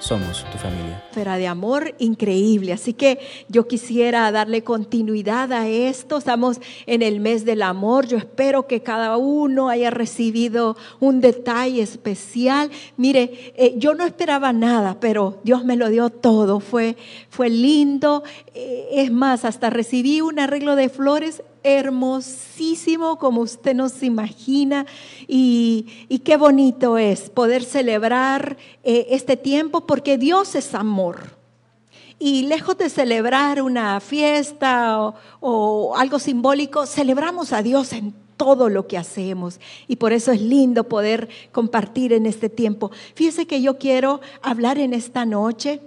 somos tu familia. Esfera de amor increíble. Así que yo quisiera darle continuidad a esto. Estamos en el mes del amor. Yo espero que cada uno haya recibido un detalle especial. Mire, eh, yo no esperaba nada, pero Dios me lo dio todo. Fue, fue lindo. Eh, es más, hasta recibí un arreglo de flores hermosísimo como usted no se imagina y, qué bonito es poder celebrar eh, este tiempo porque Dios es amor. Y lejos de celebrar una fiesta o, o algo simbólico, celebramos a Dios en todo lo que hacemos. Y por eso es lindo poder compartir en este tiempo. Fíjese que yo quiero hablar en esta noche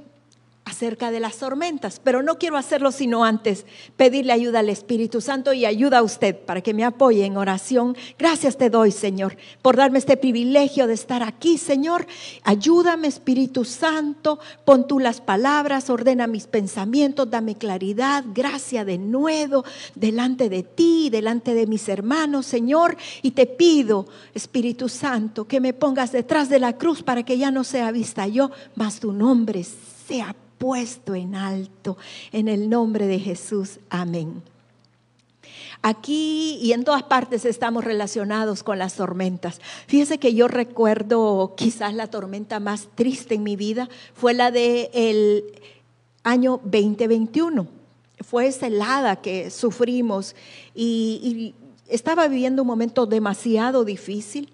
acerca de las tormentas, pero no quiero hacerlo sino antes pedirle ayuda al Espíritu Santo y ayuda a usted para que me apoye en oración. Gracias te doy, Señor, por darme este privilegio de estar aquí, Señor. Ayúdame, Espíritu Santo, pon tú las palabras, ordena mis pensamientos, dame claridad, gracia de nuevo delante de ti, delante de mis hermanos, Señor, y te pido, Espíritu Santo, que me pongas detrás de la cruz para que ya no sea vista yo, mas tu nombre sea puesto en alto. En el nombre de Jesús. Amén. Aquí y en todas partes estamos relacionados con las tormentas. Fíjese que yo recuerdo quizás la tormenta más triste en mi vida fue la del el año 2021. Fue esa helada que sufrimos y estaba viviendo un momento demasiado difícil.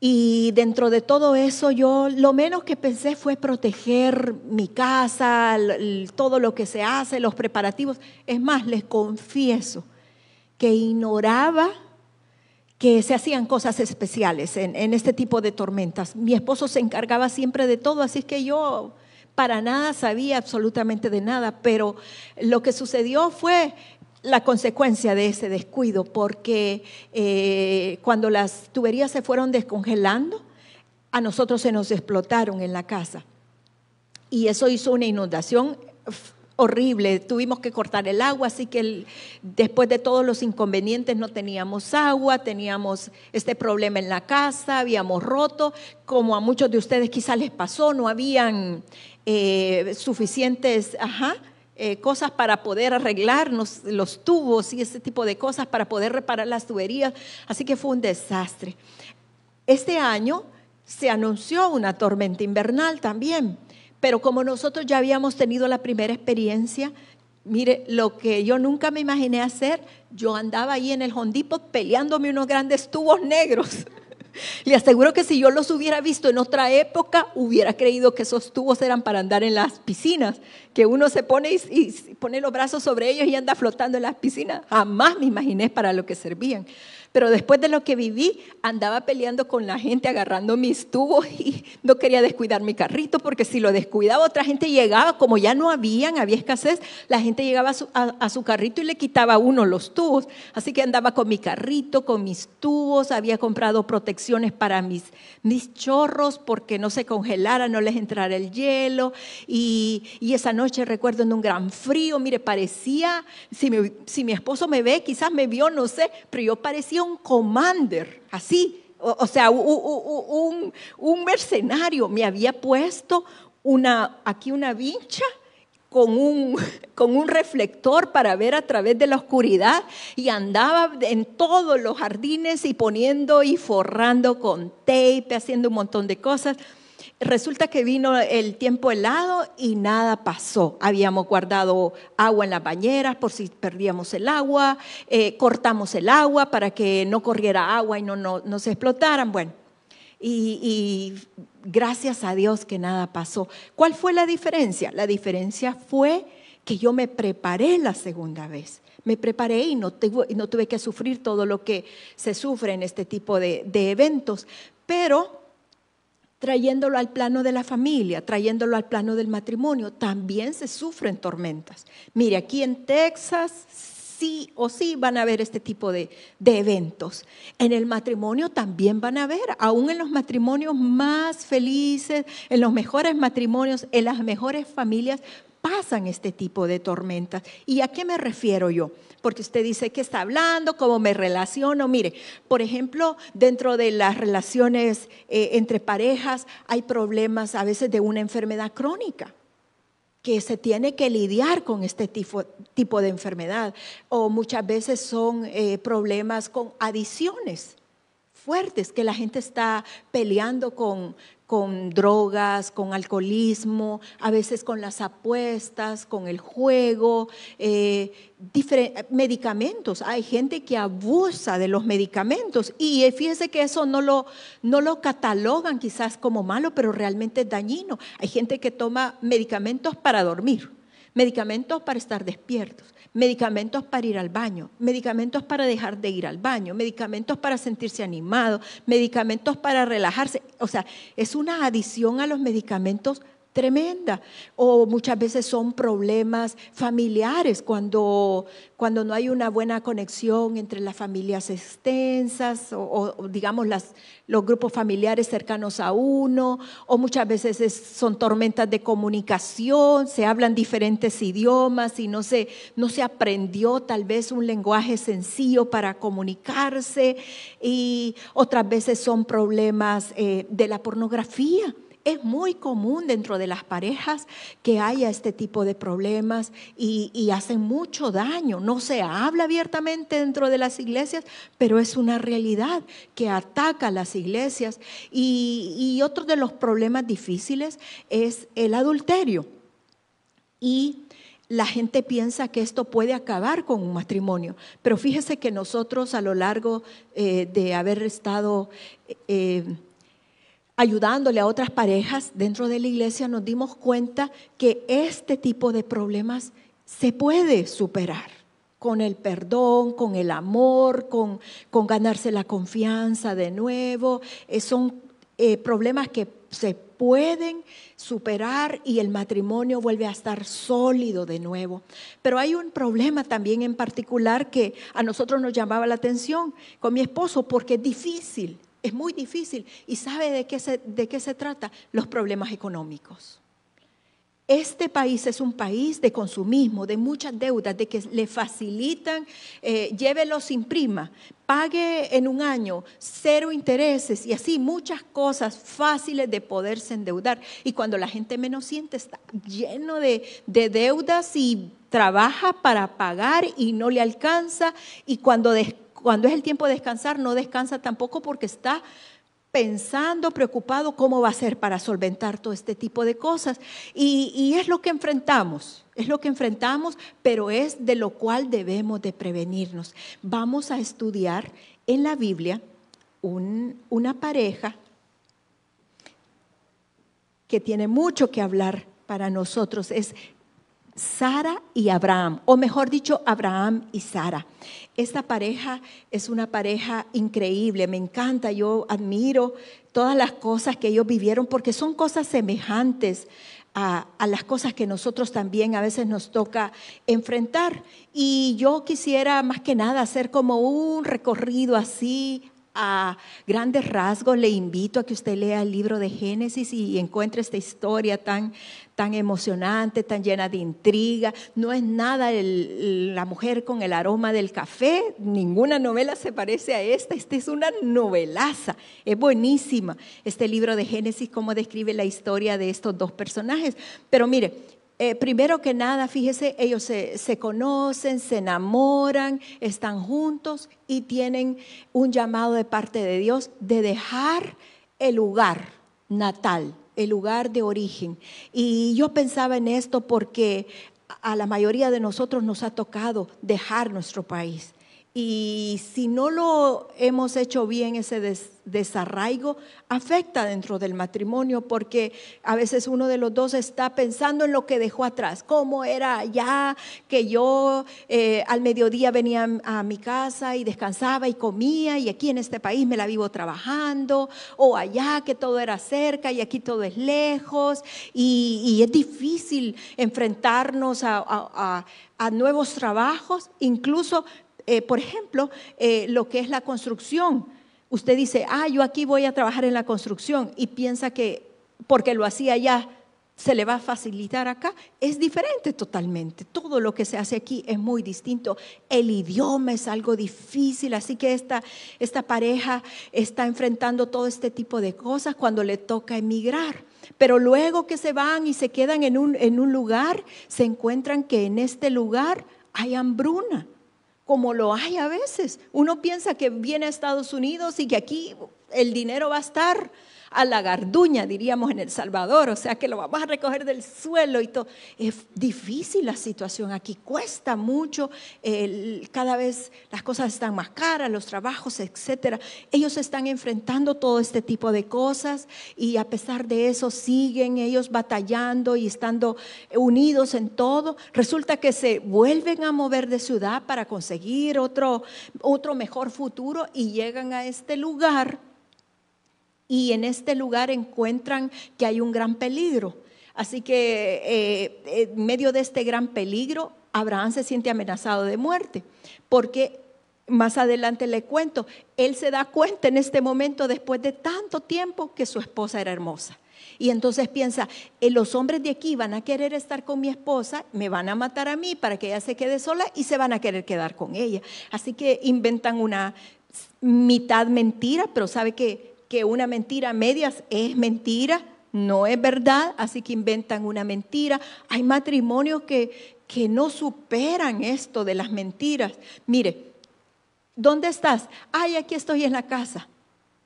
Y dentro de todo eso yo lo menos que pensé fue proteger mi casa, todo lo que se hace, los preparativos. Es más, les confieso que ignoraba que se hacían cosas especiales en, este tipo de tormentas. Mi esposo se encargaba siempre de todo, así que yo para nada sabía absolutamente de nada, pero lo que sucedió fue la consecuencia de ese descuido, porque eh, cuando las tuberías se fueron descongelando, a nosotros se nos explotaron en la casa. Y eso hizo una inundación horrible. Tuvimos que cortar el agua, así que después de todos los inconvenientes no teníamos agua, teníamos este problema en la casa, habíamos roto, como a muchos de ustedes quizás les pasó, no habían eh, suficientes, ajá, eh, cosas para poder arreglarnos los tubos y ese tipo de cosas para poder reparar las tuberías. Así que fue un desastre. Este año se anunció una tormenta invernal también, pero como nosotros ya habíamos tenido la primera experiencia, mire, lo que yo nunca me imaginé hacer, yo andaba ahí en el Hondipo peleándome unos grandes tubos negros. Le aseguro que si yo los hubiera visto en otra época, hubiera creído que esos tubos eran para andar en las piscinas, que uno se pone y, pone los brazos sobre ellos y anda flotando en las piscinas. Jamás me imaginé para lo que servían. Pero después de lo que viví, andaba peleando con la gente, agarrando mis tubos y no quería descuidar mi carrito, porque si lo descuidaba, otra gente llegaba, como ya no habían, había escasez, la gente llegaba a su, carrito y le quitaba uno los tubos. Así que andaba con mi carrito, con mis tubos, había comprado protecciones para mis, mis chorros, porque no se congelara, no les entrara el hielo. Y, esa noche recuerdo en un gran frío, mire, parecía, si si mi esposo me ve, quizás me vio, no sé, pero yo parecía un commander, así, o, sea, un, mercenario. Me había puesto una, aquí una vincha con un, con un reflector para ver a través de la oscuridad y andaba en todos los jardines y poniendo y forrando con tape, haciendo un montón de cosas. Resulta que vino el tiempo helado y nada pasó. Habíamos guardado agua en las bañeras por si perdíamos el agua, eh, cortamos el agua para que no corriera agua y no, no, se explotaran. Bueno, y, y, gracias a Dios que nada pasó. ¿Cuál fue la diferencia? La diferencia fue que yo me preparé la segunda vez. Me preparé y no, tuve, no tuve que sufrir todo lo que se sufre en este tipo de, de eventos. Pero trayéndolo al plano de la familia, trayéndolo al plano del matrimonio, también se sufren tormentas. Mire, aquí en Texas sí o sí van a haber este tipo de, de, eventos. En el matrimonio también van a haber, aún en los matrimonios más felices, en los mejores matrimonios, en las mejores familias, pasan este tipo de tormentas. ¿Y a qué me refiero yo? Porque usted dice que está hablando, cómo me relaciono. Mire, por ejemplo, dentro de las relaciones eh, entre parejas hay problemas a veces de una enfermedad crónica que se tiene que lidiar con este tipo, de enfermedad. O muchas veces son eh, problemas con adiciones fuertes, que la gente está peleando con, con drogas, con alcoholismo, a veces con las apuestas, con el juego, eh, medicamentos. Hay gente que abusa de los medicamentos y fíjese que eso no lo, no lo catalogan quizás como malo, pero realmente es dañino. Hay gente que toma medicamentos para dormir, medicamentos para estar despiertos medicamentos para ir al baño, medicamentos para dejar de ir al baño, medicamentos para sentirse animado, medicamentos para relajarse. O sea, es una adición a los medicamentos tremenda. O muchas veces son problemas familiares cuando, cuando no hay una buena conexión entre las familias extensas o, digamos las, los grupos familiares cercanos a uno, o muchas veces son tormentas de comunicación, se hablan diferentes idiomas y no se, no se aprendió tal vez un lenguaje sencillo para comunicarse, y otras veces son problemas eh, de la pornografía es muy común dentro de las parejas que haya este tipo de problemas y, hacen mucho daño. No se habla abiertamente dentro de las iglesias, pero es una realidad que ataca a las iglesias. Y, y otro de los problemas difíciles es el adulterio. Y la gente piensa que esto puede acabar con un matrimonio, pero fíjese que nosotros a lo largo eh, de haber estado eh, ayudándole a otras parejas dentro de la iglesia, nos dimos cuenta que este tipo de problemas se puede superar con el perdón, con el amor, con, ganarse la confianza de nuevo. Eh, son eh, problemas que se pueden superar y el matrimonio vuelve a estar sólido de nuevo. Pero hay un problema también en particular que a nosotros nos llamaba la atención con mi esposo porque es difícil. Es muy difícil. ¿Y sabe de qué se, de qué se trata? Los problemas económicos. Este país es un país de consumismo, de muchas deudas, de que le facilitan, eh, llévelo sin prima, pague en un año cero intereses y así muchas cosas fáciles de poderse endeudar. Y cuando la gente menos siente, está lleno de, de deudas y trabaja para pagar y no le alcanza. Y cuando cuando es el tiempo de descansar, no descansa tampoco porque está pensando, preocupado cómo va a ser para solventar todo este tipo de cosas. Y, es lo que enfrentamos, es lo que enfrentamos, pero es de lo cual debemos de prevenirnos. Vamos a estudiar en la Biblia una pareja que tiene mucho que hablar para nosotros. Es Sara y Abraham, o mejor dicho, Abraham y Sara. Esta pareja es una pareja increíble, me encanta, yo admiro todas las cosas que ellos vivieron porque son cosas semejantes a, las cosas que nosotros también a veces nos toca enfrentar. Y yo quisiera más que nada hacer como un recorrido así a grandes rasgos, le invito a que usted lea el libro de Génesis y encuentre esta historia tan, tan emocionante, tan llena de intriga. No es nada la mujer con el aroma del café, ninguna novela se parece a esta, esta es una novelaza, es buenísima este libro de Génesis, cómo describe la historia de estos dos personajes. Pero mire, eh, primero que nada, fíjese, ellos se, conocen, se enamoran, están juntos y tienen un llamado de parte de Dios de dejar el lugar natal, el lugar de origen. Y yo pensaba en esto porque a la mayoría de nosotros nos ha tocado dejar nuestro país Y si no lo hemos hecho bien, ese desarraigo afecta dentro del matrimonio porque a veces uno de los dos está pensando en lo que dejó atrás, cómo era allá, que yo eh, al mediodía venía a mi casa y descansaba y comía y aquí en este país me la vivo trabajando, o allá que todo era cerca y aquí todo es lejos y, es difícil enfrentarnos a nuevos trabajos, incluso eh, por ejemplo, eh, lo que es la construcción. Usted dice, ah, yo aquí voy a trabajar en la construcción y piensa que porque lo hacía allá se le va a facilitar acá. Es diferente totalmente. Todo lo que se hace aquí es muy distinto. El idioma es algo difícil, así que esta, esta pareja está enfrentando todo este tipo de cosas cuando le toca emigrar. Pero luego que se van y se quedan en un, en un lugar, se encuentran que en este lugar hay hambruna como lo hay a veces. Uno piensa que viene a Estados Unidos y que aquí el dinero va a estar a la garduña, diríamos en El Salvador, o sea que lo vamos a recoger del suelo y todo. Es difícil la situación aquí, cuesta mucho, cada vez las cosas están más caras, los trabajos, etcétera. Ellos están enfrentando todo este tipo de cosas y a pesar de eso siguen ellos batallando y estando unidos en todo. Resulta que se vuelven a mover de ciudad para conseguir otro, otro mejor futuro y llegan a este lugar y en este lugar encuentran que hay un gran peligro. Así que eh, en medio de este gran peligro, Abraham se siente amenazado de muerte, porque más adelante le cuento, él se da cuenta en este momento, después de tanto tiempo, que su esposa era hermosa. Y entonces piensa, eh, los hombres de aquí van a querer estar con mi esposa, me van a matar a mí para que ella se quede sola y se van a querer quedar con ella. Así que inventan una mitad mentira, pero sabe que que una mentira a medias es mentira, no es verdad, así que inventan una mentira. Hay matrimonios que, que no superan esto de las mentiras. Mire, ¿dónde estás? Ay, aquí estoy en la casa.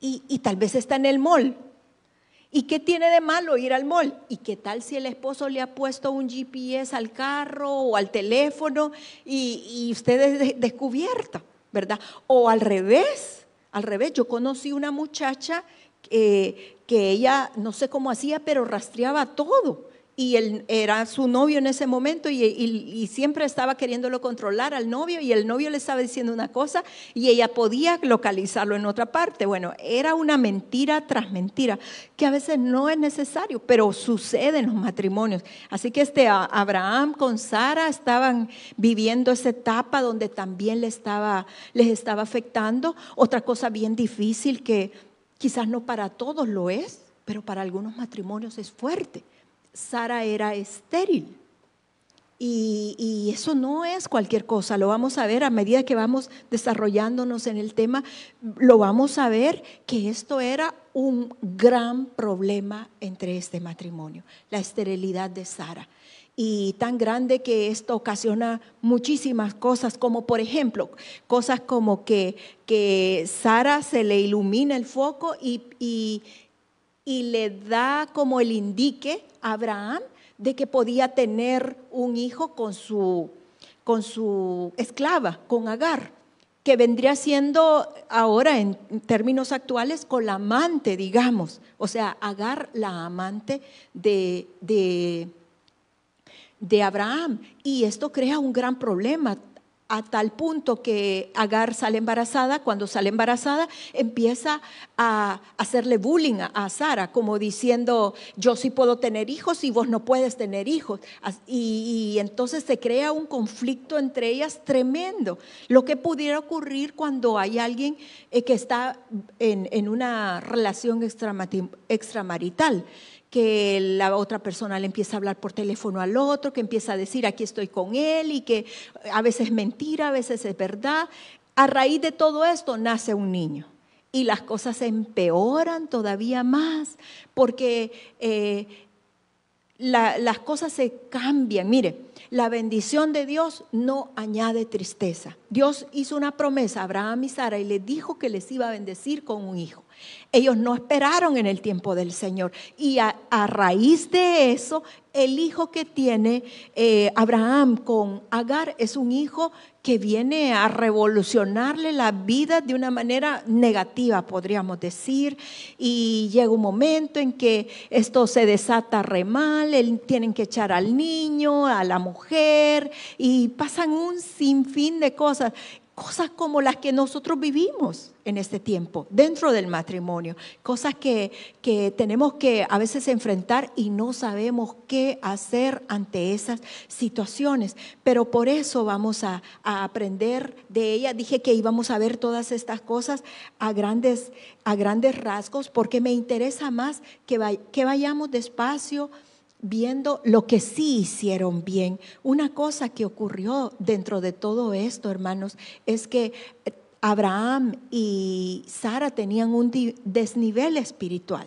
Y, y tal vez está en el mall. ¿Y qué tiene de malo ir al mall? ¿Y qué tal si el esposo le ha puesto un GPS al carro o al teléfono y, y usted es descubierta, ¿verdad? O al revés al revés, yo conocí una muchacha que ella, no sé cómo hacía, pero rastreaba todo. Y él era su novio en ese momento y, siempre estaba queriéndolo controlar al novio y el novio le estaba diciendo una cosa y ella podía localizarlo en otra parte. Bueno, era una mentira tras mentira que a veces no es necesario, pero sucede en los matrimonios. Así que este Abraham con Sara estaban viviendo esa etapa donde también les estaba, les estaba afectando. Otra cosa bien difícil que quizás no para todos lo es, pero para algunos matrimonios es fuerte Sara era estéril. Y, eso no es cualquier cosa, lo vamos a ver a medida que vamos desarrollándonos en el tema, lo vamos a ver que esto era un gran problema entre este matrimonio, la esterilidad de Sara. Y tan grande que esto ocasiona muchísimas cosas, como por ejemplo, cosas como que, que Sara se le ilumina el foco y, y, y le da como el indique Abraham de que podía tener un hijo con su, con su esclava, con Agar, que vendría siendo ahora en términos actuales con la amante, digamos. O sea, Agar, la amante de, de, de Abraham. Y esto crea un gran problema a tal punto que Agar sale embarazada, cuando sale embarazada empieza a hacerle bullying a, Sara, como diciendo, yo sí puedo tener hijos y vos no puedes tener hijos. Y, entonces se crea un conflicto entre ellas tremendo. Lo que pudiera ocurrir cuando hay alguien eh, que está en, en una relación extramarital que la otra persona le empieza a hablar por teléfono al otro, que empieza a decir aquí estoy con él y que a veces es mentira, a veces es verdad. A raíz de todo esto nace un niño y las cosas se empeoran todavía más porque eh, las cosas se cambian. Mire, la bendición de Dios no añade tristeza. Dios hizo una promesa a Abraham y Sara y le dijo que les iba a bendecir con un hijo. Ellos no esperaron en el tiempo del Señor. Y a, raíz de eso, el hijo que tiene eh, Abraham con Agar es un hijo que viene a revolucionarle la vida de una manera negativa, podríamos decir. Y llega un momento en que esto se desata re mal, tienen que echar al niño, a la mujer, y pasan un sinfín de cosas cosas como las que nosotros vivimos en este tiempo, dentro del matrimonio, cosas que, tenemos que a veces enfrentar y no sabemos qué hacer ante esas situaciones. Pero por eso vamos a, aprender de ella. Dije que íbamos a ver todas estas cosas a grandes, a grandes rasgos, porque me interesa más que, que vayamos despacio viendo lo que sí hicieron bien. Una cosa que ocurrió dentro de todo esto, hermanos, es que Abraham y Sara tenían un desnivel espiritual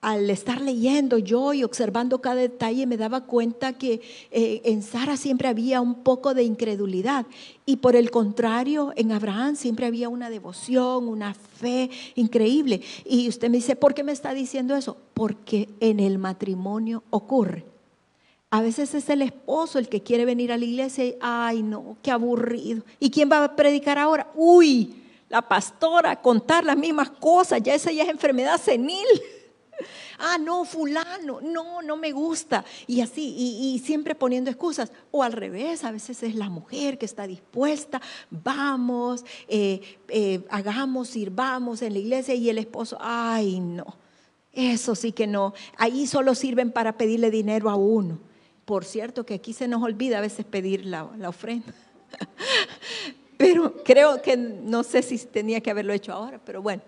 al estar leyendo yo y observando cada detalle me daba cuenta que eh, en Sara siempre había un poco de incredulidad y por el contrario en Abraham siempre había una devoción, una fe increíble. Y usted me dice, ¿por qué me está diciendo eso? Porque en el matrimonio ocurre. A veces es el esposo el que quiere venir a la iglesia y, ay no, qué aburrido. ¿Y quién va a predicar ahora? Uy, la pastora, contar las mismas cosas, ya esa ya es enfermedad senil. Ah, no, fulano, no, no me gusta. Y así, y, siempre poniendo excusas. O al revés, a veces es la mujer que está dispuesta, vamos, eh, eh, hagamos, sirvamos en la iglesia y el esposo, ay, no, eso sí que no. Ahí solo sirven para pedirle dinero a uno. Por cierto, que aquí se nos olvida a veces pedir la, la ofrenda. Pero creo que no sé si tenía que haberlo hecho ahora, pero bueno.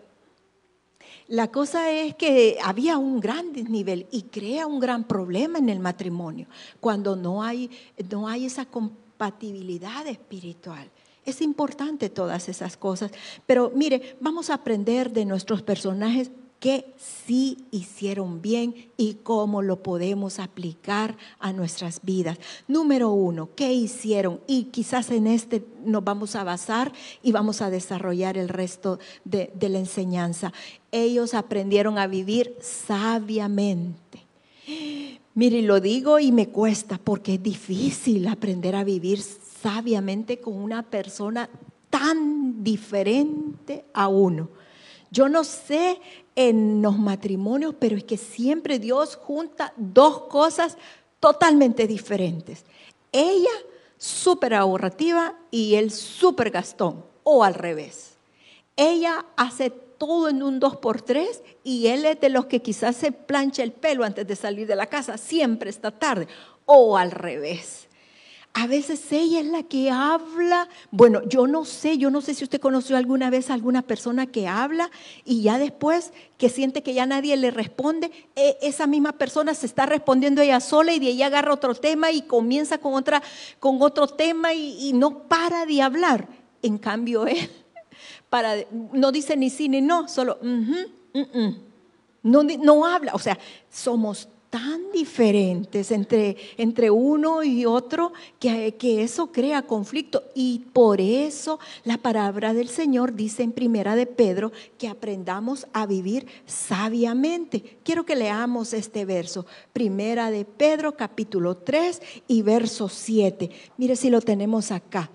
La cosa es que había un gran desnivel y crea un gran problema en el matrimonio cuando no hay, no hay esa compatibilidad espiritual. Es importante todas esas cosas, pero mire, vamos a aprender de nuestros personajes qué sí hicieron bien y cómo lo podemos aplicar a nuestras vidas. Número uno, ¿qué hicieron? Y quizás en este nos vamos a basar y vamos a desarrollar el resto de, la enseñanza. Ellos aprendieron a vivir sabiamente. Mire, lo digo y me cuesta porque es difícil aprender a vivir sabiamente con una persona tan diferente a uno. Yo no sé en los matrimonios, pero es que siempre Dios junta dos cosas totalmente diferentes. Ella súper ahorrativa y él súper gastón, o al revés. Ella hace todo en un dos por tres y él es de los que quizás se plancha el pelo antes de salir de la casa, siempre está tarde, o al revés. A veces ella es la que habla. Bueno, yo no sé, yo no sé si usted conoció alguna vez a alguna persona que habla y ya después que siente que ya nadie le responde, e, esa misma persona se está respondiendo ella sola y de ahí agarra otro tema y comienza con, otra, con otro tema y, no para de hablar. En cambio, él para, no dice ni sí ni no, solo no, no habla. O sea, somos tan diferentes entre, entre uno y otro que, que, eso crea conflicto. Y por eso la palabra del Señor dice en primera de Pedro que aprendamos a vivir sabiamente. Quiero que leamos este verso. Primera de Pedro capítulo 3 y verso 7. Mire si lo tenemos acá.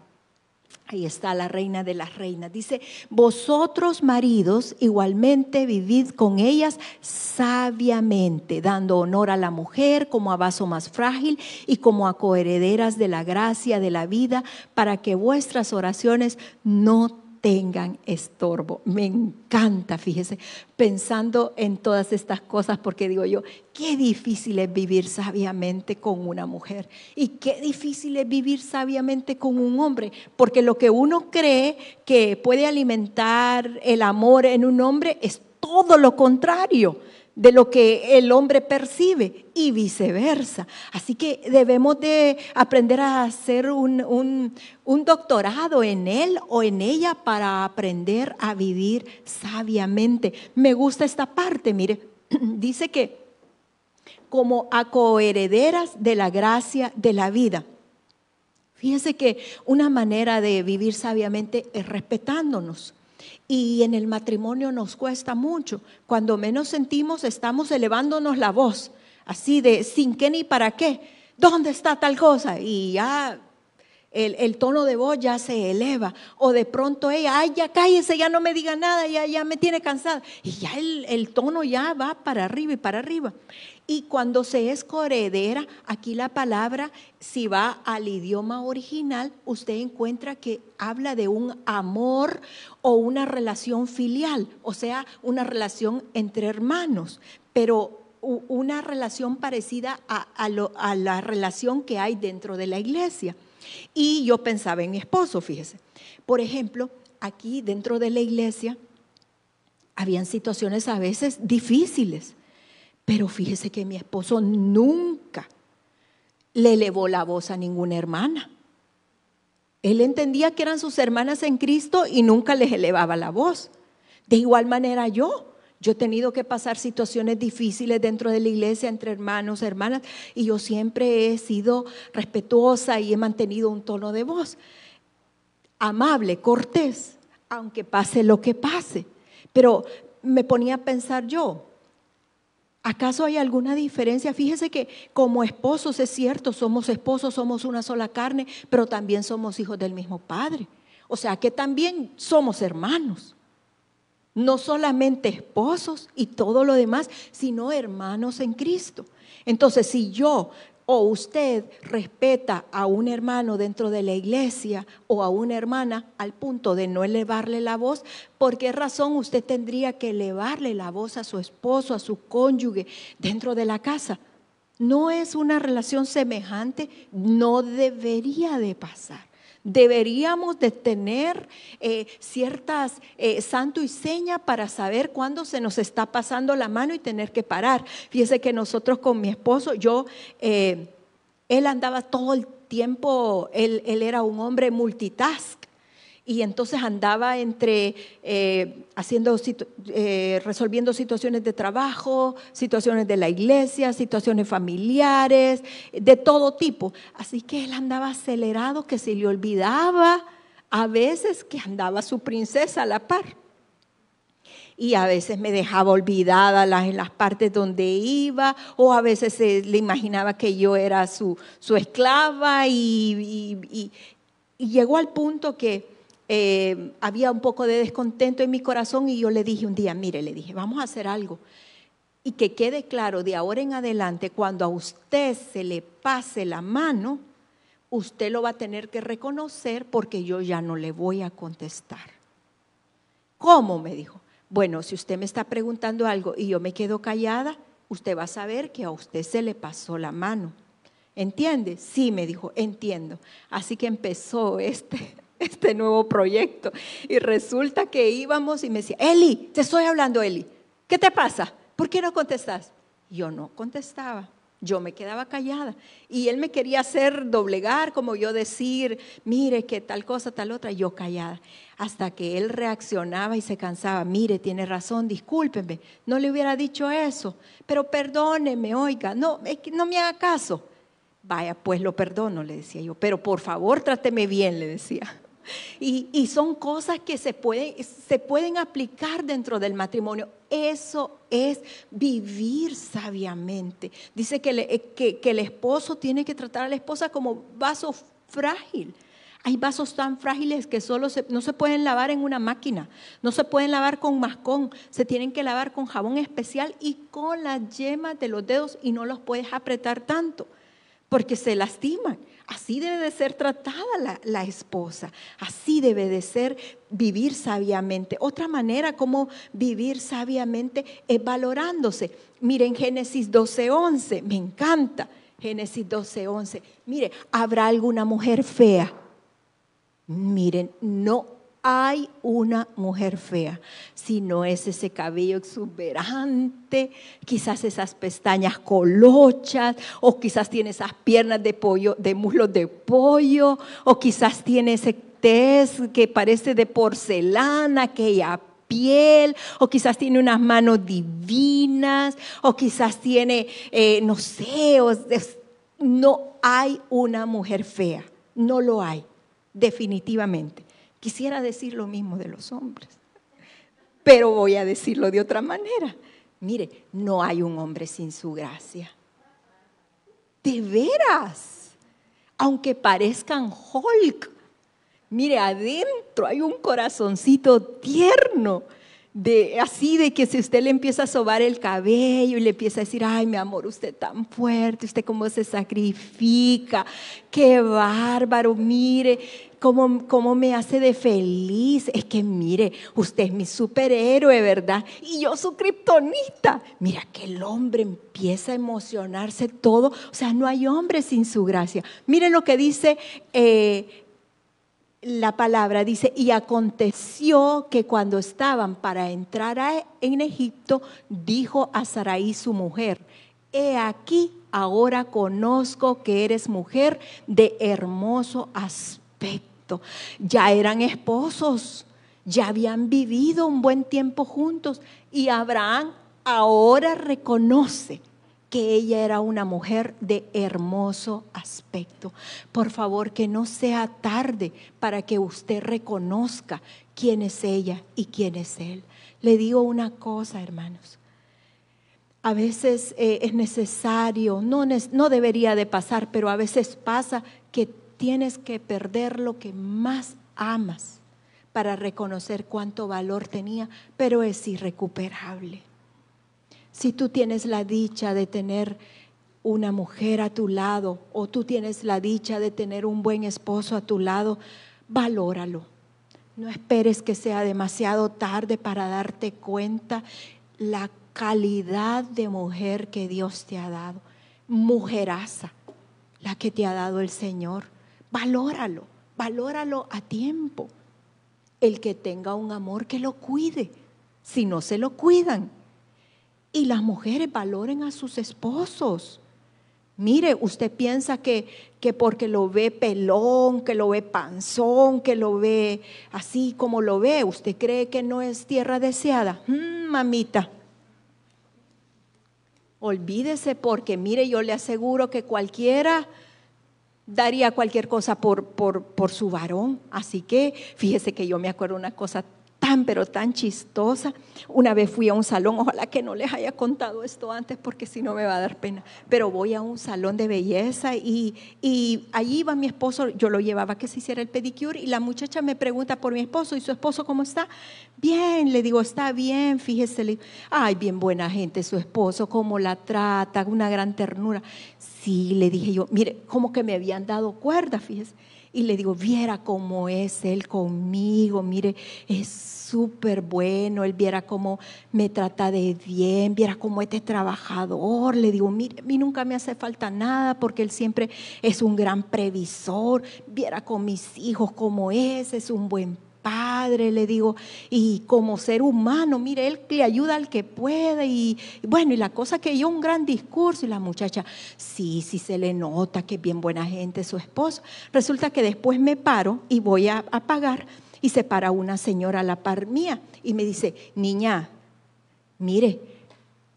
Ahí está la reina de las reinas. Dice, vosotros maridos igualmente vivid con ellas sabiamente, dando honor a la mujer como a vaso más frágil y como a coherederas de la gracia de la vida, para que vuestras oraciones no tengan estorbo. Me encanta, fíjese, pensando en todas estas cosas, porque digo yo, qué difícil es vivir sabiamente con una mujer y qué difícil es vivir sabiamente con un hombre, porque lo que uno cree que puede alimentar el amor en un hombre es todo lo contrario de lo que el hombre percibe y viceversa. Así que debemos de aprender a hacer un, doctorado en él o en ella para aprender a vivir sabiamente. Me gusta esta parte, mire, dice que como a coherederas de la gracia de la vida. Fíjense que una manera de vivir sabiamente es respetándonos Y en el matrimonio nos cuesta mucho. Cuando menos sentimos, estamos elevándonos la voz, así de sin qué ni para qué. ¿Dónde está tal cosa? Y ya el, tono de voz ya se eleva. O de pronto ella, ay, ya cállese, ya no me diga nada, ya, ya me tiene cansada. Y ya el, el tono ya va para arriba y para arriba. Y cuando se es coheredera, aquí la palabra, si va al idioma original, usted encuentra que habla de un amor o una relación filial, o sea, una relación entre hermanos, pero una relación parecida a, a la relación que hay dentro de la iglesia. Y yo pensaba en mi esposo, fíjese. Por ejemplo, aquí dentro de la iglesia habían situaciones a veces difíciles, pero fíjese que mi esposo nunca le elevó la voz a ninguna hermana. Él entendía que eran sus hermanas en Cristo y nunca les elevaba la voz. De igual manera yo. Yo he tenido que pasar situaciones difíciles dentro de la iglesia entre hermanos, hermanas, y yo siempre he sido respetuosa y he mantenido un tono de voz amable, cortés, aunque pase lo que pase. Pero me ponía a pensar yo, ¿acaso hay alguna diferencia? Fíjese que como esposos es cierto, somos esposos, somos una sola carne, pero también somos hijos del mismo Padre. O sea que también somos hermanos no solamente esposos y todo lo demás, sino hermanos en Cristo. Entonces, si yo o usted respeta a un hermano dentro de la iglesia o a una hermana al punto de no elevarle la voz, ¿por qué razón usted tendría que elevarle la voz a su esposo, a su cónyuge dentro de la casa? No es una relación semejante, no debería de pasar. Deberíamos de tener eh, ciertas eh, santo y seña para saber cuándo se nos está pasando la mano y tener que parar. Fíjese que nosotros con mi esposo, yo, eh, él andaba todo el tiempo, él, él era un hombre multitask y entonces andaba entre eh, haciendo, eh, resolviendo situaciones de trabajo, situaciones de la iglesia, situaciones familiares, de todo tipo. Así que él andaba acelerado, que se le olvidaba a veces que andaba su princesa a la par. Y a veces me dejaba olvidada en las partes donde iba, o a veces le imaginaba que yo era su, su esclava, y llegó al punto que eh, había un poco de descontento en mi corazón y yo le dije un día, mire, le dije, vamos a hacer algo. Y que quede claro, de ahora en adelante, cuando a usted se le pase la mano, usted lo va a tener que reconocer porque yo ya no le voy a contestar. ¿Cómo? me dijo. Bueno, si usted me está preguntando algo y yo me quedo callada, usted va a saber que a usted se le pasó la mano. ¿Entiende? Sí, me dijo, entiendo. Así que empezó este, este nuevo proyecto. Y resulta que íbamos y me decía, Eli, te estoy hablando, Eli, ¿qué te pasa? ¿Por qué no contestas? Yo no contestaba, yo me quedaba callada. Y él me quería hacer doblegar, como yo decir, mire que tal cosa, tal otra, yo callada. Hasta que él reaccionaba y se cansaba, mire, tiene razón, discúlpeme, no le hubiera dicho eso, pero perdóneme, oiga, no, no me haga caso. Vaya, pues lo perdono, le decía yo, pero por favor tráteme bien, le decía. Y, son cosas que se pueden, se pueden aplicar dentro del matrimonio. Eso es vivir sabiamente. Dice que, eh, el esposo tiene que tratar a la esposa como vaso frágil. Hay vasos tan frágiles que solo no se pueden lavar en una máquina, no se pueden lavar con mascón, se tienen que lavar con jabón especial y con las yemas de los dedos y no los puedes apretar tanto porque se lastiman. Así debe de ser tratada la, esposa, así debe de ser vivir sabiamente. Otra manera como vivir sabiamente es valorándose. Miren Génesis 12:11, me encanta. Génesis 12:11. Mire, ¿habrá alguna mujer fea? Miren, no hay una mujer fea, si no es ese cabello exuberante, quizás esas pestañas colochas, o quizás tiene esas piernas de pollo, de muslos de pollo, o quizás tiene ese tez que parece de porcelana, aquella piel, o quizás tiene unas manos divinas, o quizás tiene, eh, no sé, no hay una mujer fea, no lo hay, definitivamente. Quisiera decir lo mismo de los hombres. pero voy a decirlo de otra manera. Mire, no hay un hombre sin su gracia. De veras, aunque parezcan Hulk, mire, adentro hay un corazoncito tierno de así de que si usted le empieza a sobar el cabello y le empieza a decir, ay, mi amor, usted tan fuerte, usted cómo se sacrifica, qué bárbaro, mire, cómo, cómo me hace de feliz. Es que mire, usted es mi superhéroe, ¿verdad? Y yo su kriptonita. Mira que el hombre empieza a emocionarse todo. O sea, no hay hombre sin su gracia. Mire lo que dice eh, la palabra dice, y aconteció que cuando estaban para entrar en Egipto, dijo a Saraí su mujer, he aquí, ahora conozco que eres mujer de hermoso aspecto. Ya eran esposos, ya habían vivido un buen tiempo juntos y Abraham ahora reconoce que ella era una mujer de hermoso aspecto. Por favor, que no sea tarde para que usted reconozca quién es ella y quién es él. Le digo una cosa, hermanos. A veces eh, es necesario, no, no debería de pasar, pero a veces pasa que tienes que perder lo que más amas para reconocer cuánto valor tenía, pero es irrecuperable. Si tú tienes la dicha de tener una mujer a tu lado o tú tienes la dicha de tener un buen esposo a tu lado, valóralo. No esperes que sea demasiado tarde para darte cuenta la calidad de mujer que Dios te ha dado. Mujeraza, la que te ha dado el Señor. Valóralo, valóralo a tiempo. El que tenga un amor que lo cuide. Si no se lo cuidan, y las mujeres valoren a sus esposos. Mire, usted piensa que, que, porque lo ve pelón, que lo ve panzón, que lo ve así como lo ve, usted cree que no es tierra deseada. Mm, mamita, olvídese porque mire, yo le aseguro que cualquiera daría cualquier cosa por, por, por su varón. Así que fíjese que yo me acuerdo una cosa tan, pero tan chistosa. Una vez fui a un salón, ojalá que no les haya contado esto antes porque si no me va a dar pena, pero voy a un salón de belleza y, y allí iba mi esposo, yo lo llevaba que se hiciera el pedicure y la muchacha me pregunta por mi esposo y su esposo cómo está. Bien, le digo, está bien, fíjese, le ay, bien buena gente su esposo, cómo la trata, una gran ternura. Sí, le dije yo, mire, como que me habían dado cuerda, fíjese y le digo, viera cómo es él conmigo, mire, es súper bueno, él viera cómo me trata de bien, viera cómo este trabajador, le digo, mire, a mí nunca me hace falta nada porque él siempre es un gran previsor, viera con mis hijos cómo es, es un buen padre, le digo, y como ser humano, mire, él le ayuda al que puede, y, bueno, y la cosa que yo un gran discurso, y la muchacha, sí, sí se le nota que es bien buena gente su esposo. Resulta que después me paro y voy a, a pagar, y se para una señora a la par mía, y me dice, niña, mire,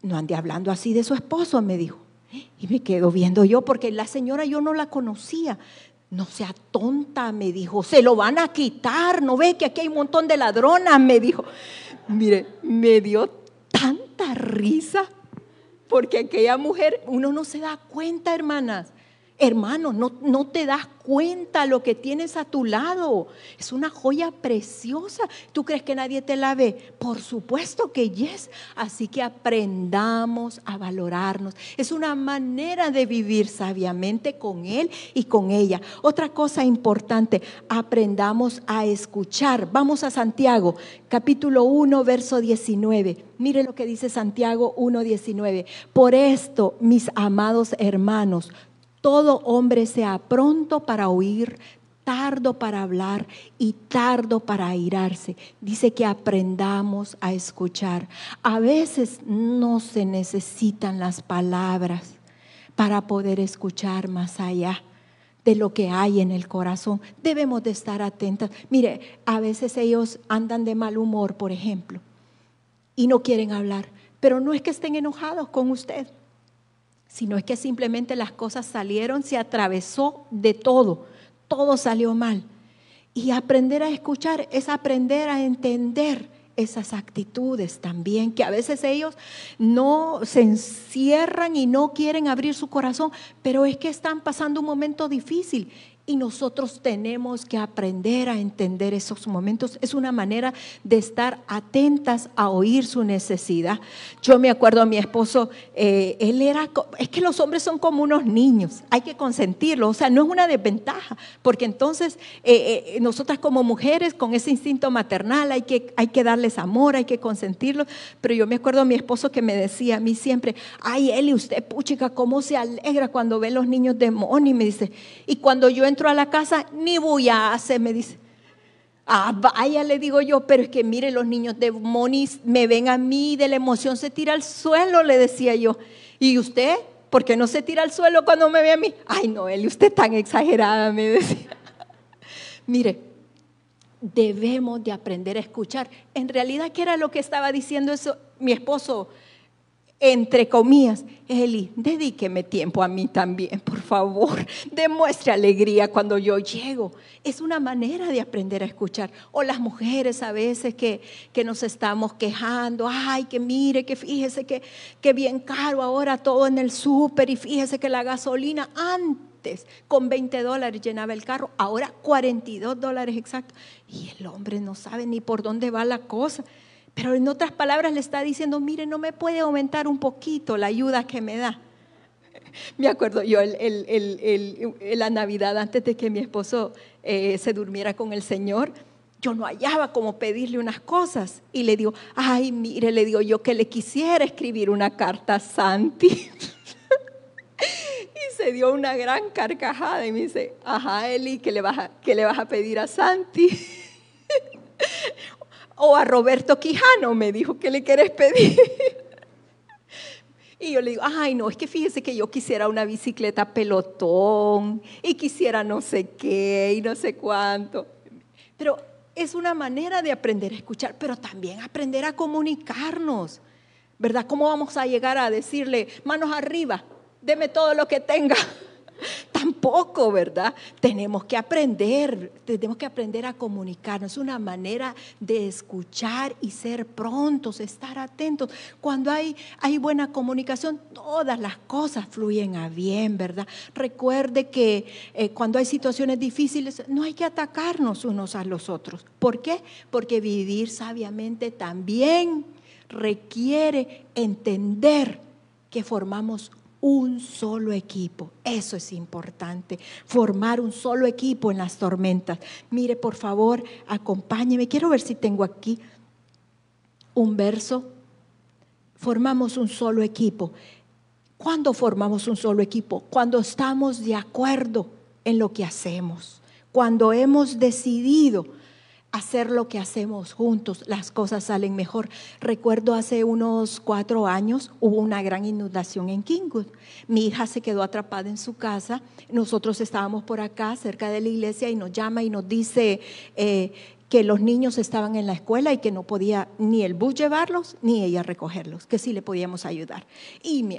no ande hablando así de su esposo, me dijo. Y me quedo viendo yo, porque la señora yo no la conocía. No sea tonta, me dijo, se lo van a quitar, ¿no ve que aquí hay un montón de ladronas? Me dijo. Mire, me dio tanta risa, porque aquella mujer, uno no se da cuenta, hermanas, Hermano, no, no, te das cuenta lo que tienes a tu lado. Es una joya preciosa. ¿Tú crees que nadie te la ve? Por supuesto que yes. Así que aprendamos a valorarnos. Es una manera de vivir sabiamente con él y con ella. Otra cosa importante, aprendamos a escuchar. Vamos a Santiago, capítulo 1, verso 19. Mire lo que dice Santiago 1.19. Por esto, mis amados hermanos, todo hombre sea pronto para oír, tardo para hablar y tardo para airarse. Dice que aprendamos a escuchar. A veces no se necesitan las palabras para poder escuchar más allá de lo que hay en el corazón. Debemos de estar atentas. Mire, a veces ellos andan de mal humor, por ejemplo, y no quieren hablar, pero no es que estén enojados con usted sino es que simplemente las cosas salieron, se atravesó de todo, todo salió mal. Y aprender a escuchar es aprender a entender esas actitudes también, que a veces ellos no se encierran y no quieren abrir su corazón, pero es que están pasando un momento difícil y nosotros tenemos que aprender a entender esos momentos. Es una manera de estar atentas a oír su necesidad. Yo me acuerdo a mi esposo, eh, él era, es que los hombres son como unos niños, hay que consentirlos, o sea, no es una desventaja, porque entonces eh, eh, nosotras como mujeres con ese instinto maternal hay que, hay que darles amor, hay que consentirlos, pero yo me acuerdo a mi esposo que me decía a mí siempre, ay Eli, usted puchica, cómo se alegra cuando ve los niños de Moni, me dice, y cuando yo entro a la casa, ni bulla hace, me dice. Ah, vaya, le digo yo, pero es que mire, los niños de Monis me ven a mí, de la emoción se tira al suelo, le decía yo. ¿Y usted? ¿Por qué no se tira al suelo cuando me ve a mí? Ay, no, Eli, usted tan exagerada, me decía. mire, debemos de aprender a escuchar. En realidad, ¿qué era lo que estaba diciendo eso mi esposo? Entre comillas, Eli, dedíqueme tiempo a mí también, por favor. Demuestre alegría cuando yo llego. Es una manera de aprender a escuchar. O las mujeres a veces que, que nos estamos quejando, ay, que mire, que fíjese que, que bien caro ahora todo en el súper y fíjese que la gasolina antes con 20 dólares llenaba el carro, ahora 42 dólares exacto. Y el hombre no sabe ni por dónde va la cosa. Pero en otras palabras le está diciendo, mire, no me puede aumentar un poquito la ayuda que me da. Me acuerdo yo la Navidad antes de que mi esposo eh, se durmiera con el Señor, yo no hallaba cómo pedirle unas cosas. Y le digo, ay, mire, le digo yo que le quisiera escribir una carta a Santi. y se dio una gran carcajada y me dice, ajá, Eli, ¿qué le vas qué le vas a pedir a Santi? O a Roberto Quijano me dijo, ¿qué le quieres pedir? Y yo le digo, ay, no, es que fíjese que yo quisiera una bicicleta pelotón y quisiera no sé qué y no sé cuánto. Pero es una manera de aprender a escuchar, pero también aprender a comunicarnos, ¿verdad? ¿Cómo vamos a llegar a decirle, manos arriba, deme todo lo que tenga? Tampoco, ¿verdad? Tenemos que aprender, tenemos que aprender a comunicarnos. Es una manera de escuchar y ser prontos, estar atentos. Cuando hay, hay buena comunicación, todas las cosas fluyen a bien, ¿verdad? Recuerde que eh, cuando hay situaciones difíciles, no hay que atacarnos unos a los otros. ¿Por qué? Porque vivir sabiamente también requiere entender que formamos un solo equipo. Eso es importante, formar un solo equipo en las tormentas. Mire, por favor, acompáñeme. Quiero ver si tengo aquí un verso. Formamos un solo equipo. ¿Cuándo formamos un solo equipo? Cuando estamos de acuerdo en lo que hacemos, cuando hemos decidido hacer lo que hacemos juntos, las cosas salen mejor. Recuerdo hace unos cuatro años hubo una gran inundación en Kingwood. Mi hija se quedó atrapada en su casa. Nosotros estábamos por acá, cerca de la iglesia, y nos llama y nos dice eh, que los niños estaban en la escuela y que no podía ni el bus llevarlos ni ella recogerlos, que sí le podíamos ayudar. Y mi